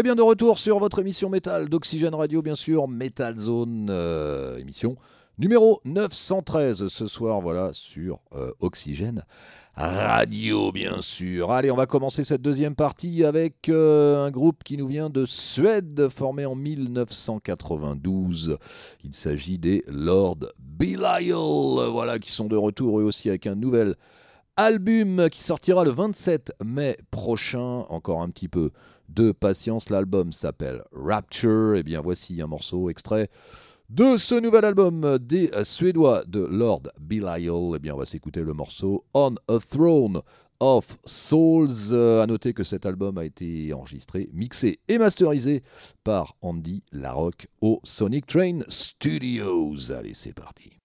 Et bien de retour sur votre émission métal d'Oxygène Radio, bien sûr, Metal Zone, euh, émission numéro 913 ce soir, voilà, sur euh, Oxygène Radio, bien sûr. Allez, on va commencer cette deuxième partie avec euh, un groupe qui nous vient de Suède, formé en 1992. Il s'agit des Lord Belial, voilà, qui sont de retour eux aussi avec un nouvel album qui sortira le 27 mai prochain, encore un petit peu de patience. L'album s'appelle Rapture. Et eh bien voici un morceau extrait de ce nouvel album des Suédois de Lord Belial. Et eh bien on va s'écouter le morceau On a Throne of Souls. A noter que cet album a été enregistré, mixé et masterisé par Andy Larocque au Sonic Train Studios. Allez, c'est parti.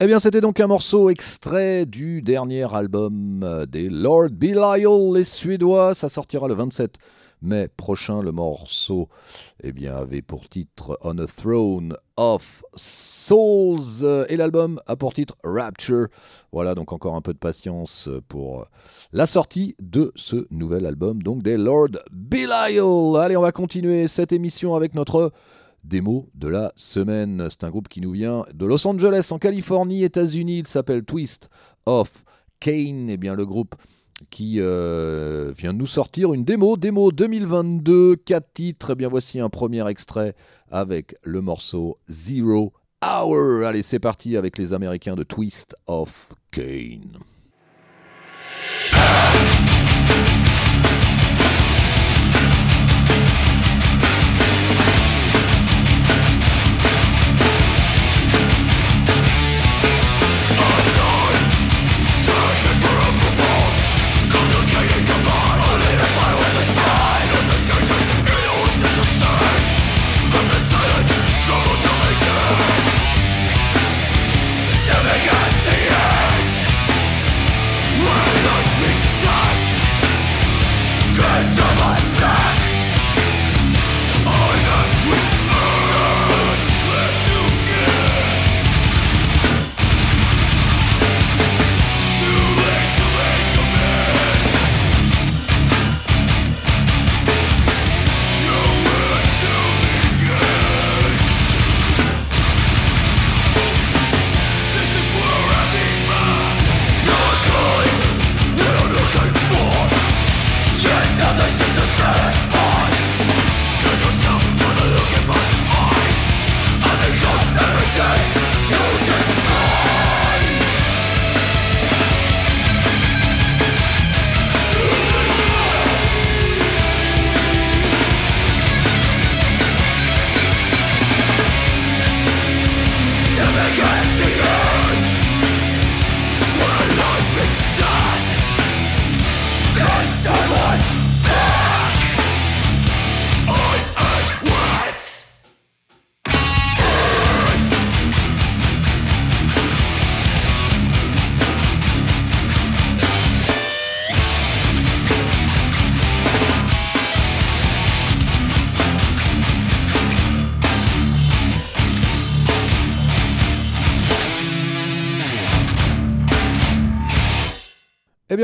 Eh bien, c'était donc un morceau extrait du dernier album euh, des Lord Belial, les Suédois. Ça sortira le 27 mai prochain. Le morceau eh bien, avait pour titre On a Throne of Souls et l'album a pour titre Rapture. Voilà, donc encore un peu de patience pour la sortie de ce nouvel album, donc des Lord Belial. Allez, on va continuer cette émission avec notre démo de la semaine. C'est un groupe qui nous vient de Los Angeles, en Californie, États-Unis. Il s'appelle Twist of Kane. Et eh bien, le groupe qui euh, vient de nous sortir une démo, démo 2022, 4 titres. Et eh bien, voici un premier extrait avec le morceau Zero Hour. Allez, c'est parti avec les Américains de Twist of Kane.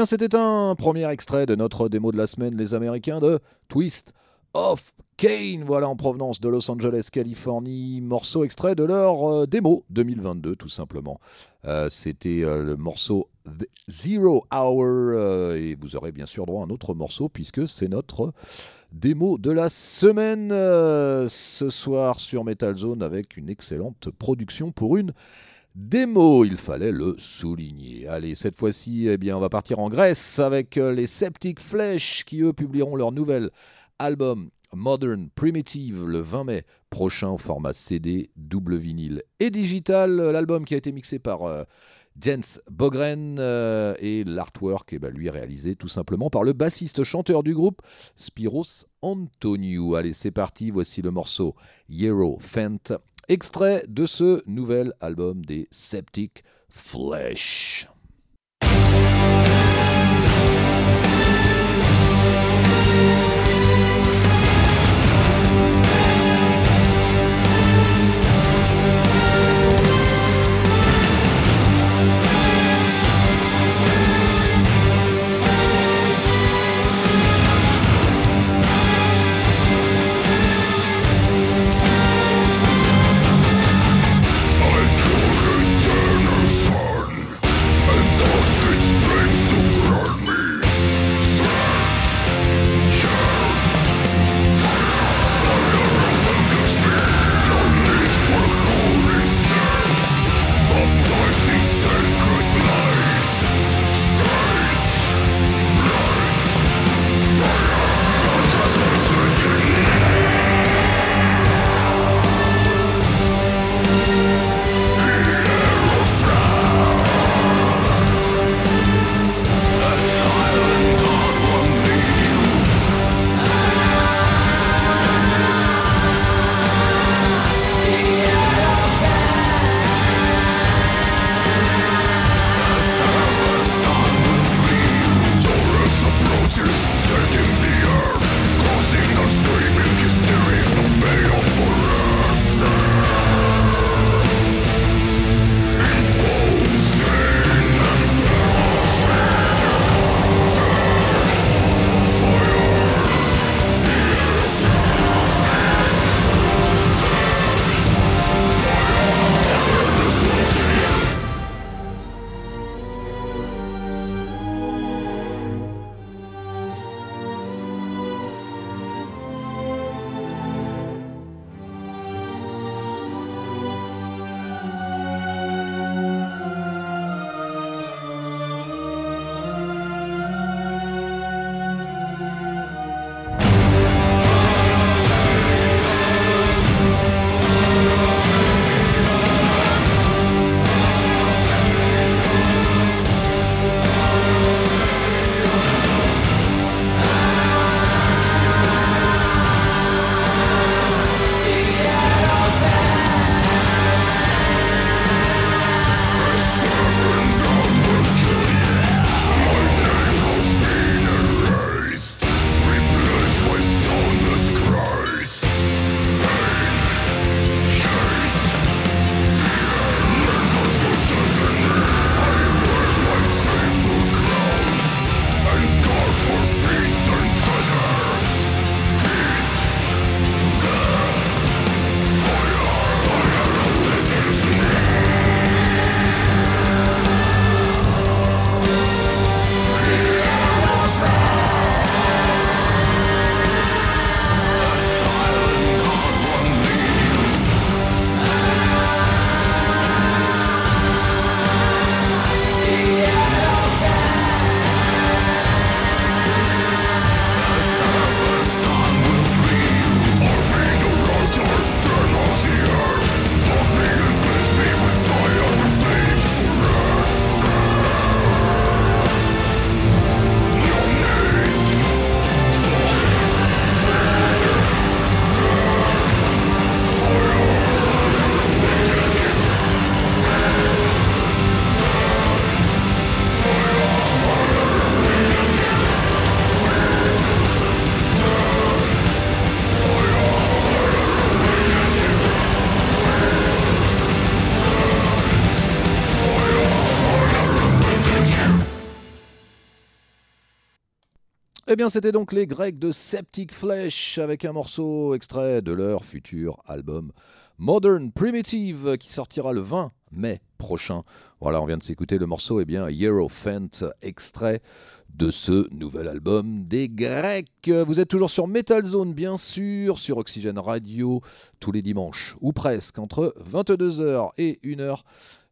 C'était un premier extrait de notre démo de la semaine, les Américains de Twist of Kane, voilà en provenance de Los Angeles, Californie, morceau extrait de leur euh, démo 2022 tout simplement. Euh, c'était euh, le morceau Zero Hour et vous aurez bien sûr droit à un autre morceau puisque c'est notre démo de la semaine ce soir sur Metal Zone avec une excellente production pour une démo, il fallait le souligner. Allez, cette fois-ci, eh bien, on va partir en Grèce avec euh, les Septic Flesh qui, eux, publieront leur nouvel album Modern Primitive le 20 mai prochain au format CD, double vinyle et digital. L'album qui a été mixé par euh, Jens Bogren euh, et l'artwork eh ben, lui réalisé tout simplement par le bassiste chanteur du groupe Spiros Antoniou. Allez, c'est parti, voici le morceau Hero Fent Extrait de ce nouvel album des Septic Flesh. Eh bien, c'était donc les Grecs de Septic Flesh avec un morceau extrait de leur futur album Modern Primitive qui sortira le 20 mai prochain. Voilà, on vient de s'écouter le morceau, eh bien, Hierophant, extrait de ce nouvel album des Grecs. Vous êtes toujours sur Metal Zone, bien sûr, sur Oxygène Radio, tous les dimanches, ou presque, entre 22h et 1h.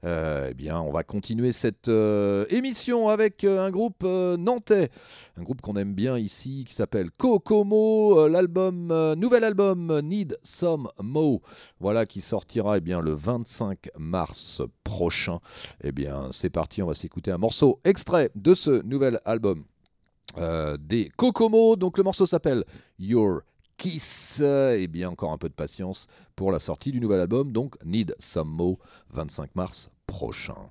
Euh, eh bien, on va continuer cette euh, émission avec euh, un groupe nantais, un groupe qu'on aime bien ici, qui s'appelle Kokomo. L'album, nouvel album Need Some Mo, voilà, qui sortira eh bien le 25 mars prochain. Eh bien, c'est parti, on va s'écouter un morceau extrait de ce nouvel album. des Kokomo, donc le morceau s'appelle Your Kiss. Et bien encore un peu de patience pour la sortie du nouvel album, donc Need Some Mo, 25 mars prochain.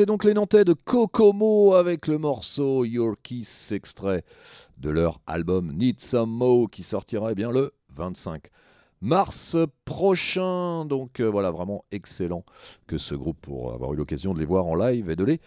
C'était donc les Nantais de Kokomo avec le morceau Your Kiss, extrait de leur album Need Some Mo qui sortira bien le 25 mars prochain. Donc euh, voilà, vraiment excellent que ce groupe pour avoir eu l'occasion de les voir en live et de les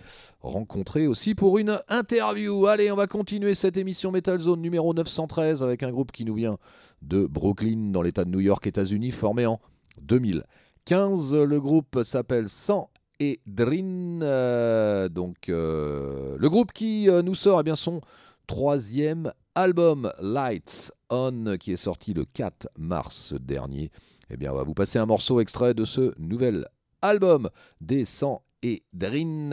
rencontrer aussi pour une interview. Allez, on va continuer cette émission Metal Zone numéro 913 avec un groupe qui nous vient de Brooklyn dans l'état de New York, États-Unis, formé en 2015. Le groupe s'appelle 100 et Drin. Euh, donc, euh, le groupe qui euh, nous sort eh bien, son troisième album, Lights On, qui est sorti le 4 mars dernier. Eh bien, on va vous passer un morceau extrait de ce nouvel album des 100 et Drin.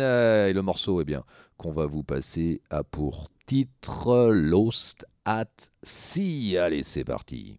Et le morceau, eh bien, qu'on va vous passer a pour titre Lost at Sea. Allez, c'est parti.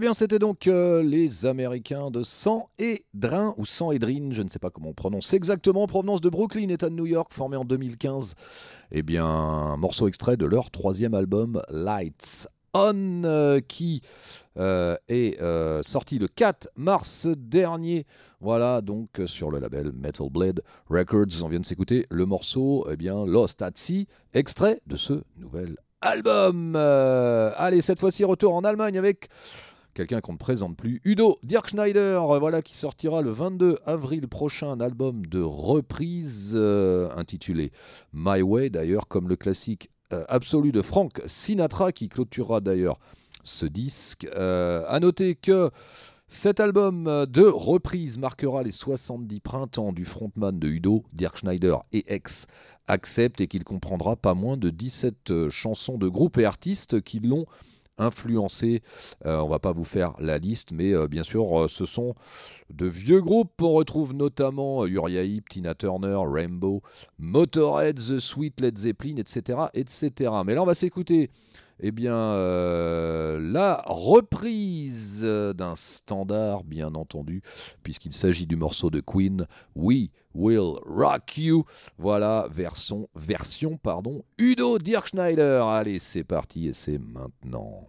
Eh bien, c'était donc euh, les Américains de Sang et Drin, ou Sang et Drin, je ne sais pas comment on prononce exactement, provenance de Brooklyn, État de New York, formé en 2015. Eh bien, morceau extrait de leur troisième album, Lights On, euh, qui euh, est sorti le 4 mars dernier. Voilà, donc sur le label Metal Blade Records. On vient de s'écouter le morceau, eh bien, Lost at Sea, extrait de ce nouvel album. allez, cette fois-ci, retour en Allemagne avec quelqu'un qu'on ne présente plus, Udo Dirk Schneider, euh, voilà, qui sortira le 22 avril prochain un album de reprise euh, intitulé My Way, d'ailleurs, comme le classique euh, absolu de Frank Sinatra, qui clôturera d'ailleurs ce disque. à noter que cet album de reprise marquera les 70 printemps du frontman de Udo, Dirk Schneider et ex accepte et qu'il comprendra pas moins de 17 chansons de groupes et artistes qui l'ont influencé. Euh, on va pas vous faire la liste, mais euh, bien sûr, euh, ce sont de vieux groupes. On retrouve notamment Uriah Heep, Tina Turner, Rainbow, Motorhead, The Sweet, Led Zeppelin, etc., etc. Mais là, on va s'écouter eh bien, la reprise d'un standard, bien entendu, puisqu'il s'agit du morceau de Queen, We Will Rock You. Voilà, version, version pardon, Udo Dirk Schneider. Allez, c'est parti et c'est maintenant.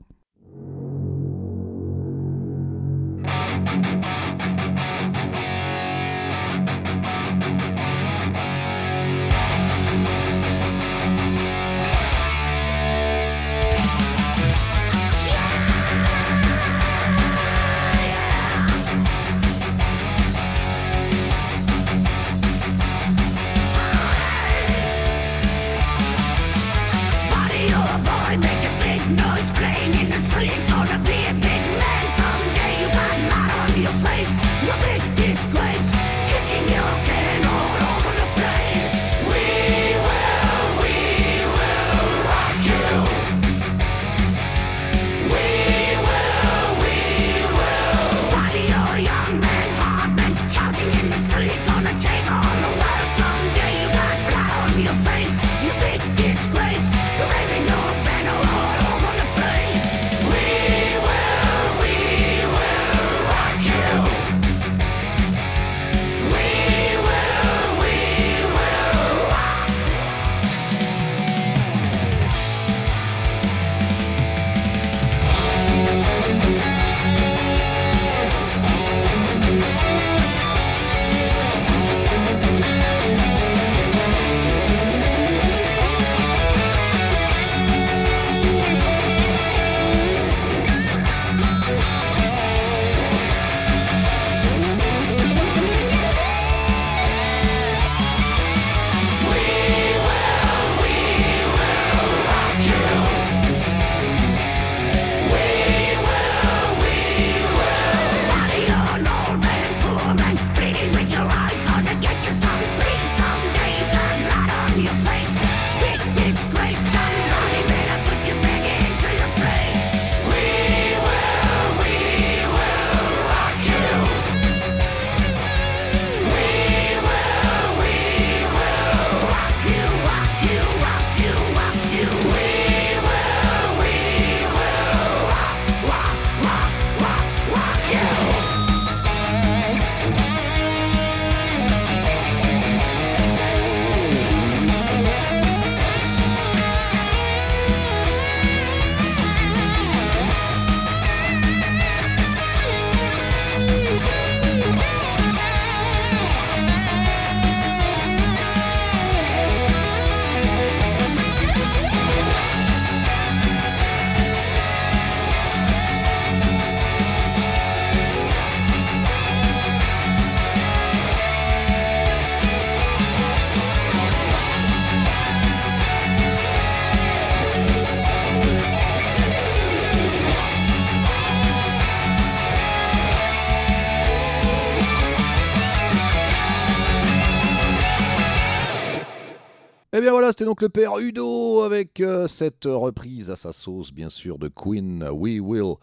C'était donc le père Udo avec euh, cette reprise à sa sauce, bien sûr, de Queen We Will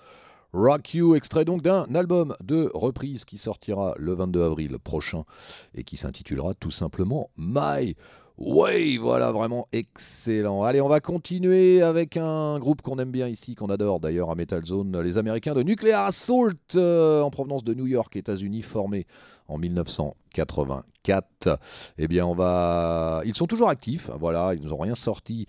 Rock You, extrait donc d'un album de reprise qui sortira le 22 avril prochain et qui s'intitulera tout simplement My Ouais, voilà, vraiment excellent. Allez, on va continuer avec un groupe qu'on aime bien ici, qu'on adore d'ailleurs à Metal Zone, les Américains de Nuclear Assault, euh, en provenance de New York, États-Unis, formés en 1984. Eh bien, on va. Ils sont toujours actifs, voilà, ils n'ont rien sorti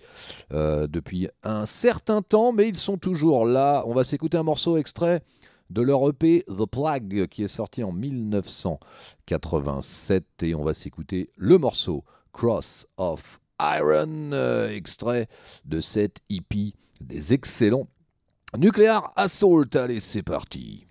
euh, depuis un certain temps, mais ils sont toujours là. On va s'écouter un morceau extrait de leur EP The Plague qui est sorti en 1987 et on va s'écouter le morceau Cross of Iron, euh, extrait de cette hippie des excellents Nuclear Assault. Allez, c'est parti.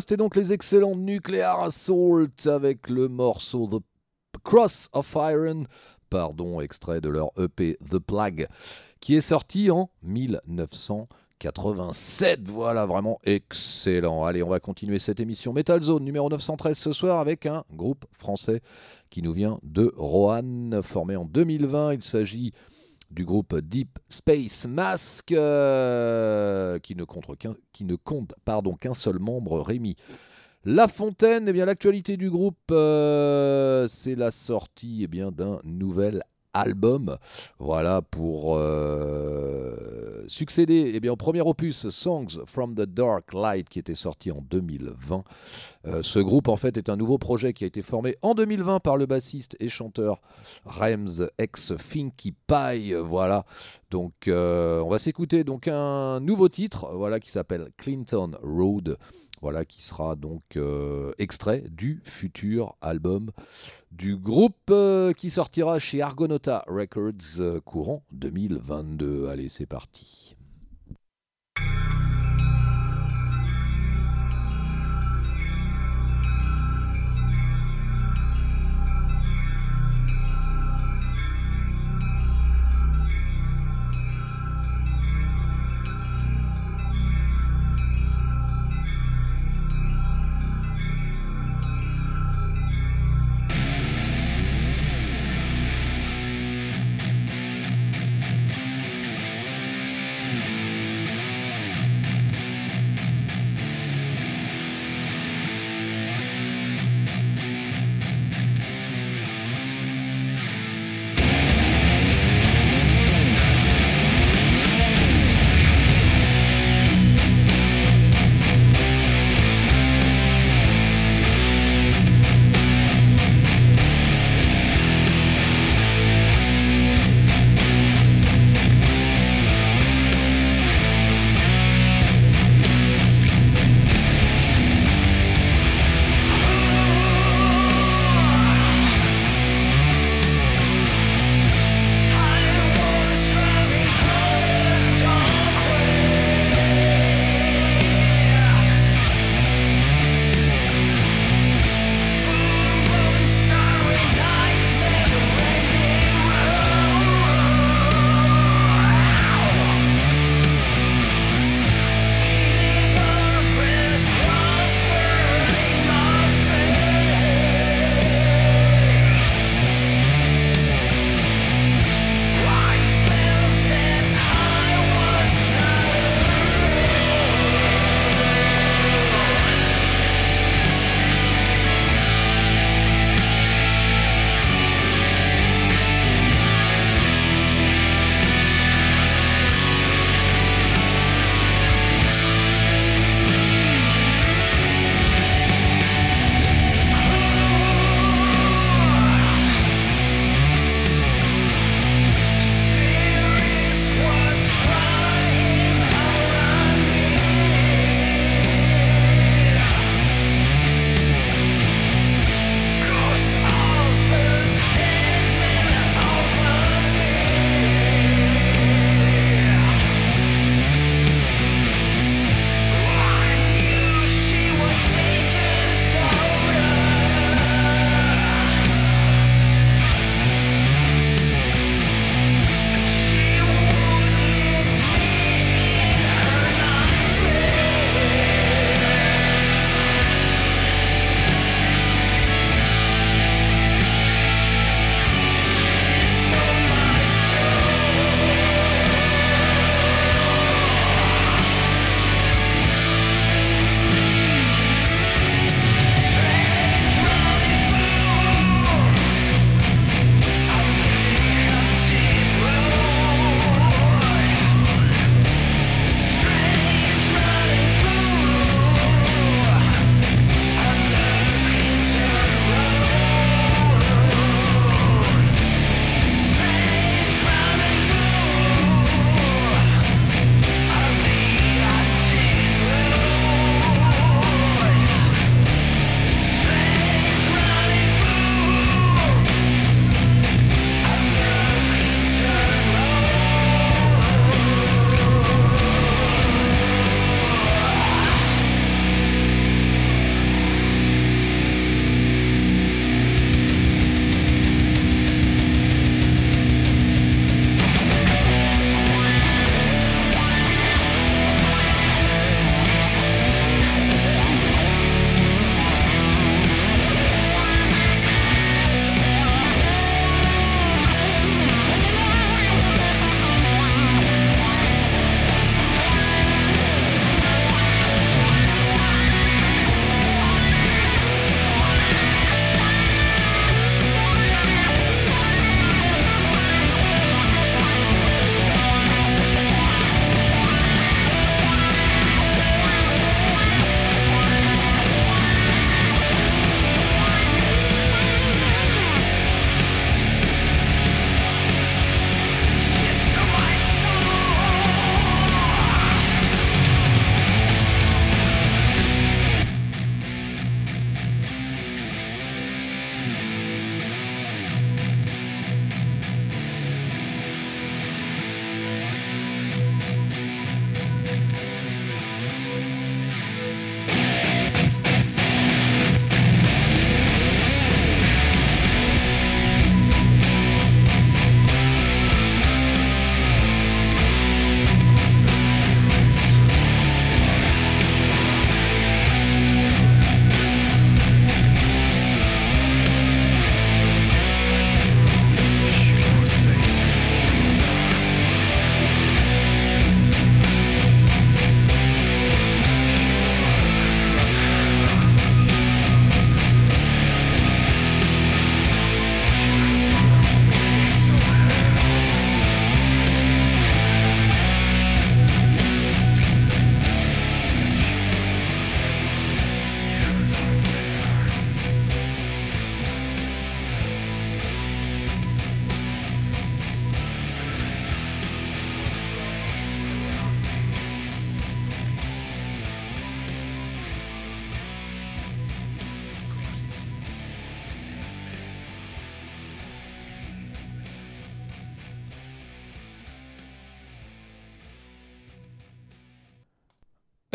C'était donc les excellents Nuclear Assault avec le morceau The Cross of Iron, pardon, extrait de leur EP The Plague, qui est sorti en 1987. Voilà, vraiment excellent. Allez, on va continuer cette émission Metal Zone numéro 913 ce soir avec un groupe français qui nous vient de Roanne, formé en 2020. Il s'agit du groupe Deep Space Mask, euh, qui ne compte qu'un, seul membre, Rémi. La Fontaine, eh bien l'actualité du groupe, euh, c'est la sortie eh bien d'un nouvel album. Voilà pour euh, succédé eh bien, au premier opus Songs from the Dark Light qui était sorti en 2020. Euh, ce groupe en fait est un nouveau projet qui a été formé en 2020 par le bassiste et chanteur Rems ex Finky Pie. Voilà. Donc euh, on va s'écouter donc un nouveau titre voilà qui s'appelle Clinton Road. Voilà, qui sera donc euh, extrait du futur album du groupe euh, qui sortira chez Argonauta Records euh, courant 2022. Allez, c'est parti.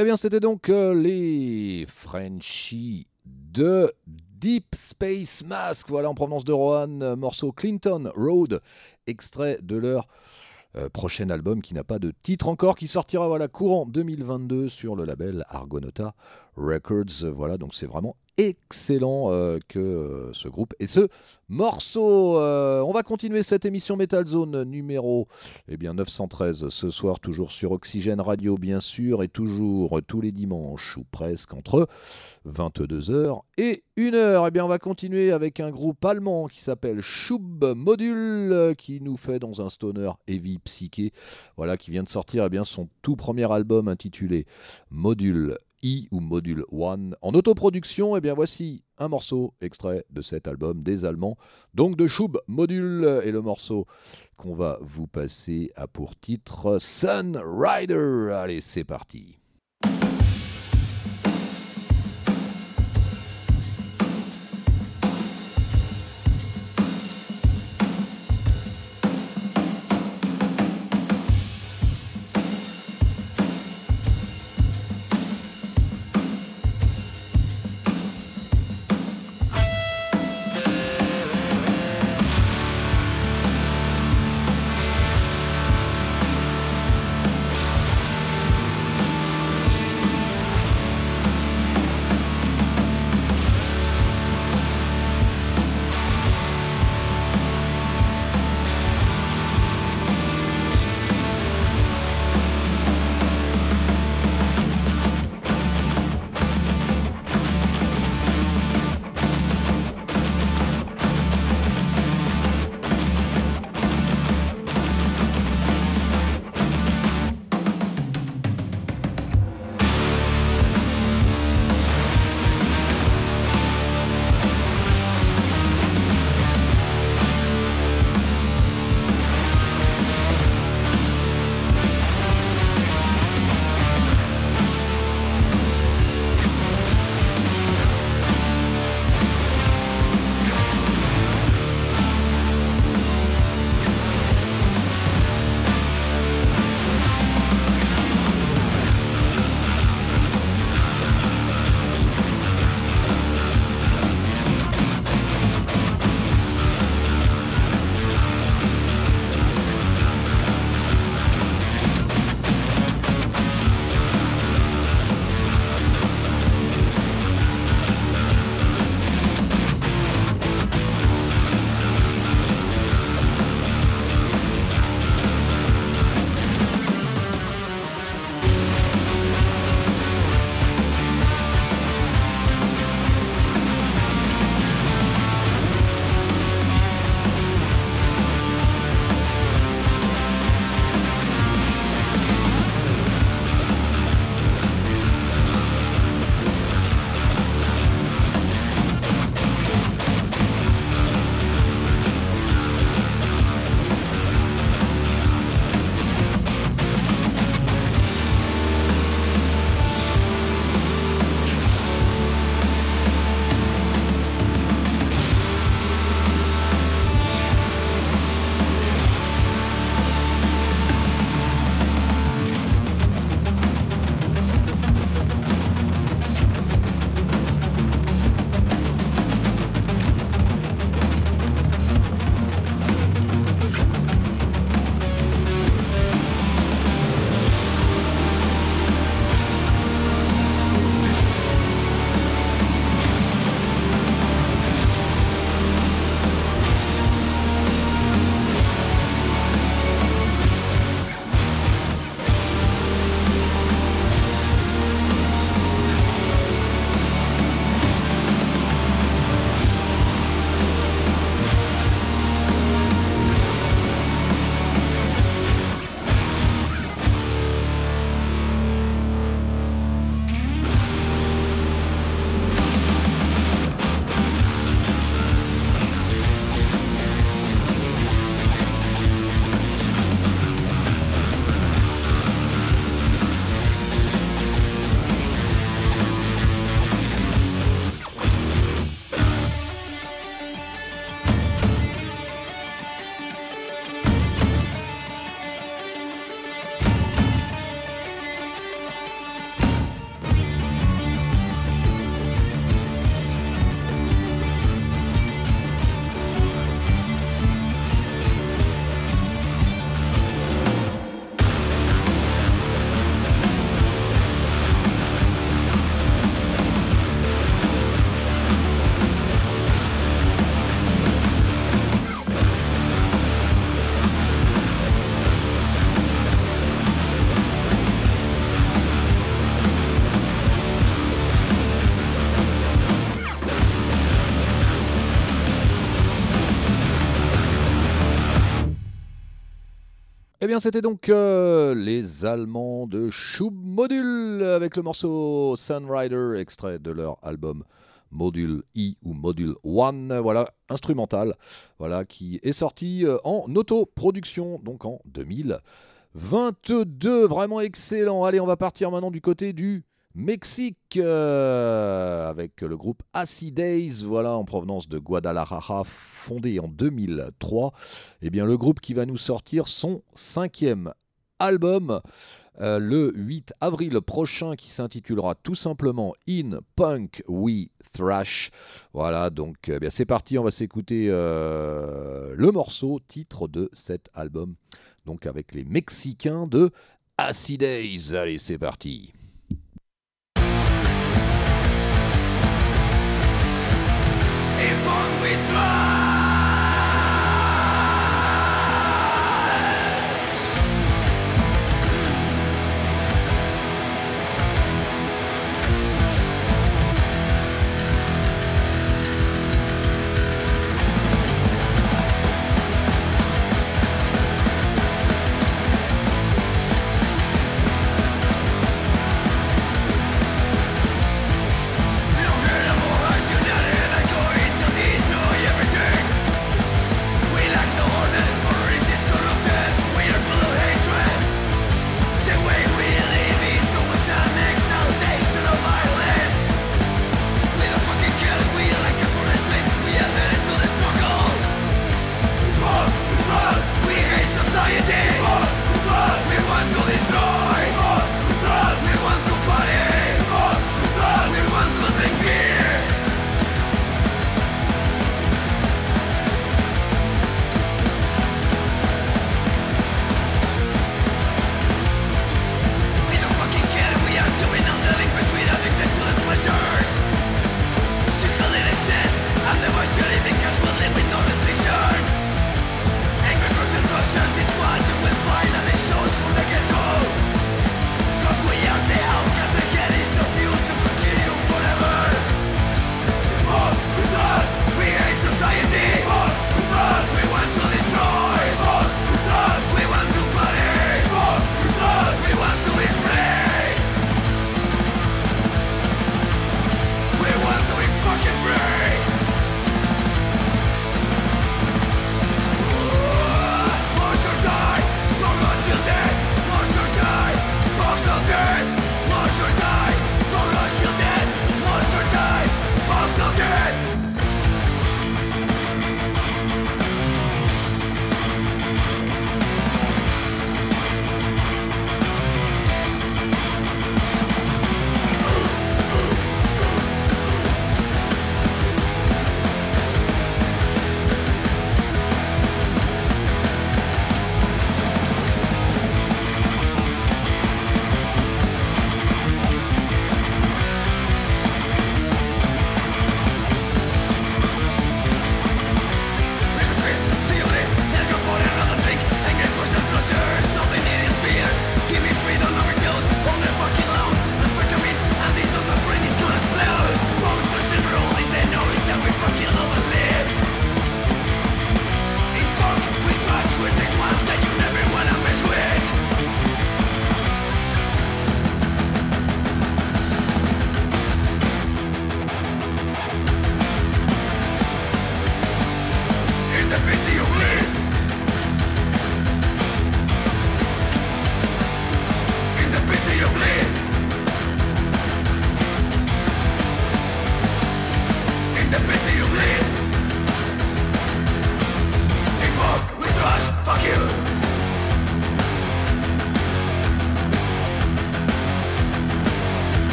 Eh bien, c'était donc euh, les Frenchies de Deep Space Mask, voilà en provenance de Rohan, euh, morceau Clinton Road, extrait de leur euh, prochain album qui n'a pas de titre encore, qui sortira voilà courant 2022 sur le label Argonauta Records. Voilà, donc c'est vraiment excellent euh, que euh, ce groupe et ce morceau. Euh, on va continuer cette émission Metal Zone numéro eh bien, 913 ce soir, toujours sur Oxygène Radio bien sûr, et toujours tous les dimanches ou presque entre 22h et 1h. Eh bien, on va continuer avec un groupe allemand qui s'appelle Schub Module, qui nous fait dans un stoner heavy psyché, voilà, qui vient de sortir eh son tout premier album intitulé Module I ou Module One en autoproduction. Et eh bien voici un morceau extrait de cet album des Allemands, donc de Schub Module et le morceau qu'on va vous passer a pour titre Sun Rider. Allez, c'est parti. Bien, c'était donc euh, les Allemands de Schub Module avec le morceau Sunrider, extrait de leur album Module E ou Module 1, voilà, instrumental, voilà, qui est sorti euh, en autoproduction, donc en 2022. Vraiment excellent. Allez, on va partir maintenant du côté du Mexique euh, avec le groupe Acid Days, voilà en provenance de Guadalajara, fondé en 2003. Et eh bien le groupe qui va nous sortir son cinquième album euh, le 8 avril prochain qui s'intitulera tout simplement In Punk We Thrash. Voilà donc eh bien c'est parti, on va s'écouter euh, le morceau titre de cet album. Donc avec les Mexicains de Acid Days. Allez c'est parti. We try.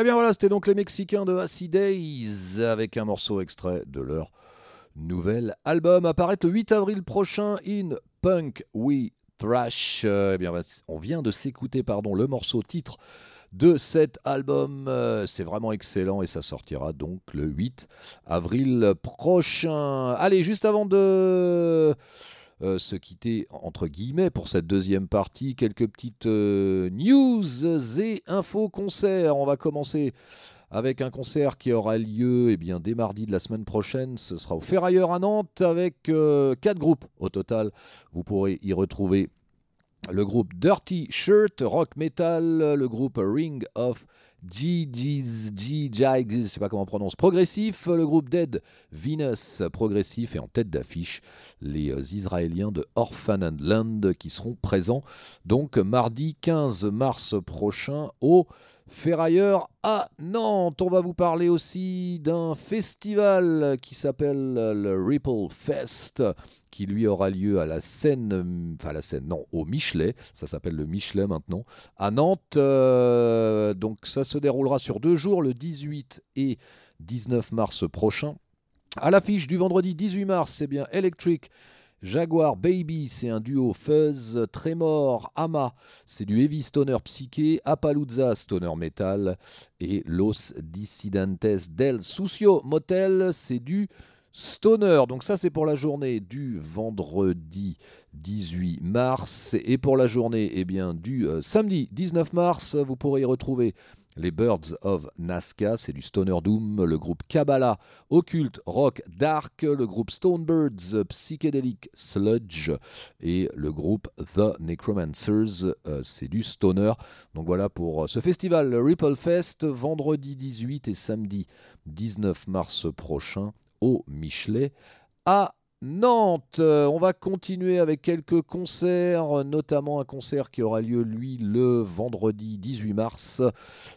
Eh bien voilà, c'était donc les Mexicains de Acid Days avec un morceau extrait de leur nouvel album apparaître le 8 avril prochain in Punk We Thrash. Eh bien on vient de s'écouter pardon le morceau titre de cet album. Euh, c'est vraiment excellent et ça sortira donc le 8 avril prochain. Allez, juste avant de... Euh, se quitter entre guillemets pour cette deuxième partie. Quelques petites euh, news et infos concerts. On va commencer avec un concert qui aura lieu eh bien, dès mardi de la semaine prochaine. Ce sera au Ferrailleur à Nantes avec euh, quatre groupes au total. Vous pourrez y retrouver le groupe Dirty Shirt, rock metal, le groupe Ring of je sais pas comment on prononce, progressif, le groupe Dead Venus, progressif, et en tête d'affiche, les euh, Israéliens de Orphan and Land qui seront présents donc mardi 15 mars prochain au Ferrailleur à Nantes. On va vous parler aussi d'un festival qui s'appelle le Ripple Fest, qui lui aura lieu à la scène, enfin la scène, non, au Michelet, ça s'appelle le Michelet maintenant, à Nantes. Euh, donc ça se déroulera sur deux jours, le 18 et 19 mars prochain. À l'affiche du vendredi 18 mars, c'est bien Electric Jaguar Baby, c'est un duo Fuzz, Tremor, Ama, c'est du heavy stoner psyché, Appalooza, stoner metal, et Los Dissidentes del Sucio Motel, c'est du stoner. Donc ça c'est pour la journée du vendredi 18 mars, et pour la journée eh bien, du euh, samedi 19 mars, vous pourrez y retrouver les Birds of Nazca, c'est du Stoner Doom, le groupe Kabbalah, Occult Rock Dark, le groupe Stonebirds, Psychedelic Sludge et le groupe The Necromancers, euh, c'est du Stoner. Donc voilà pour euh, ce festival Ripple Fest, vendredi 18 et samedi 19 mars prochain au Michelet à Nantes. Euh, on va continuer avec quelques concerts, notamment un concert qui aura lieu, lui, le vendredi 18 mars.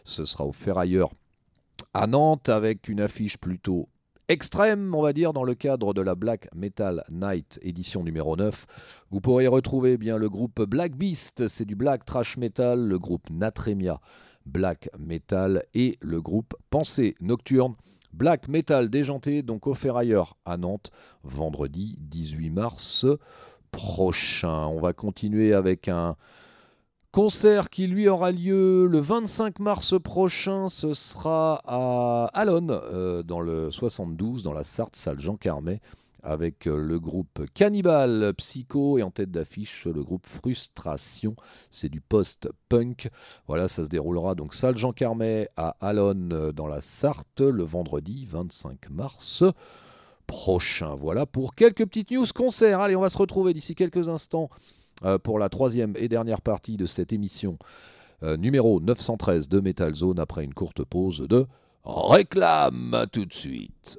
Ce sera au Ferrailleur à Nantes avec une affiche plutôt extrême, on va dire, dans le cadre de la Black Metal Night édition numéro 9. Vous pourrez retrouver bien le groupe Black Beast, c'est du black trash metal, le groupe Natremia Black Metal et le groupe Pensée Nocturne. Black Metal déjanté, donc au Ferrailleur à Nantes, vendredi 18 mars prochain. On va continuer avec un concert qui lui aura lieu le 25 mars prochain. Ce sera à Alonne, euh, dans le 72, dans la Sarthe, salle Jean Carmet avec euh, le groupe Cannibal Psycho et en tête d'affiche le groupe Frustration. C'est du post-punk. Voilà, ça se déroulera donc salle Jean Carmet à Alonne euh, dans la Sarthe le vendredi 25 mars prochain. Voilà pour quelques petites news concerts. Allez, on va se retrouver d'ici quelques instants euh, pour la troisième et dernière partie de cette émission numéro 913 de Metal Zone après une courte pause de réclame. tout de suite.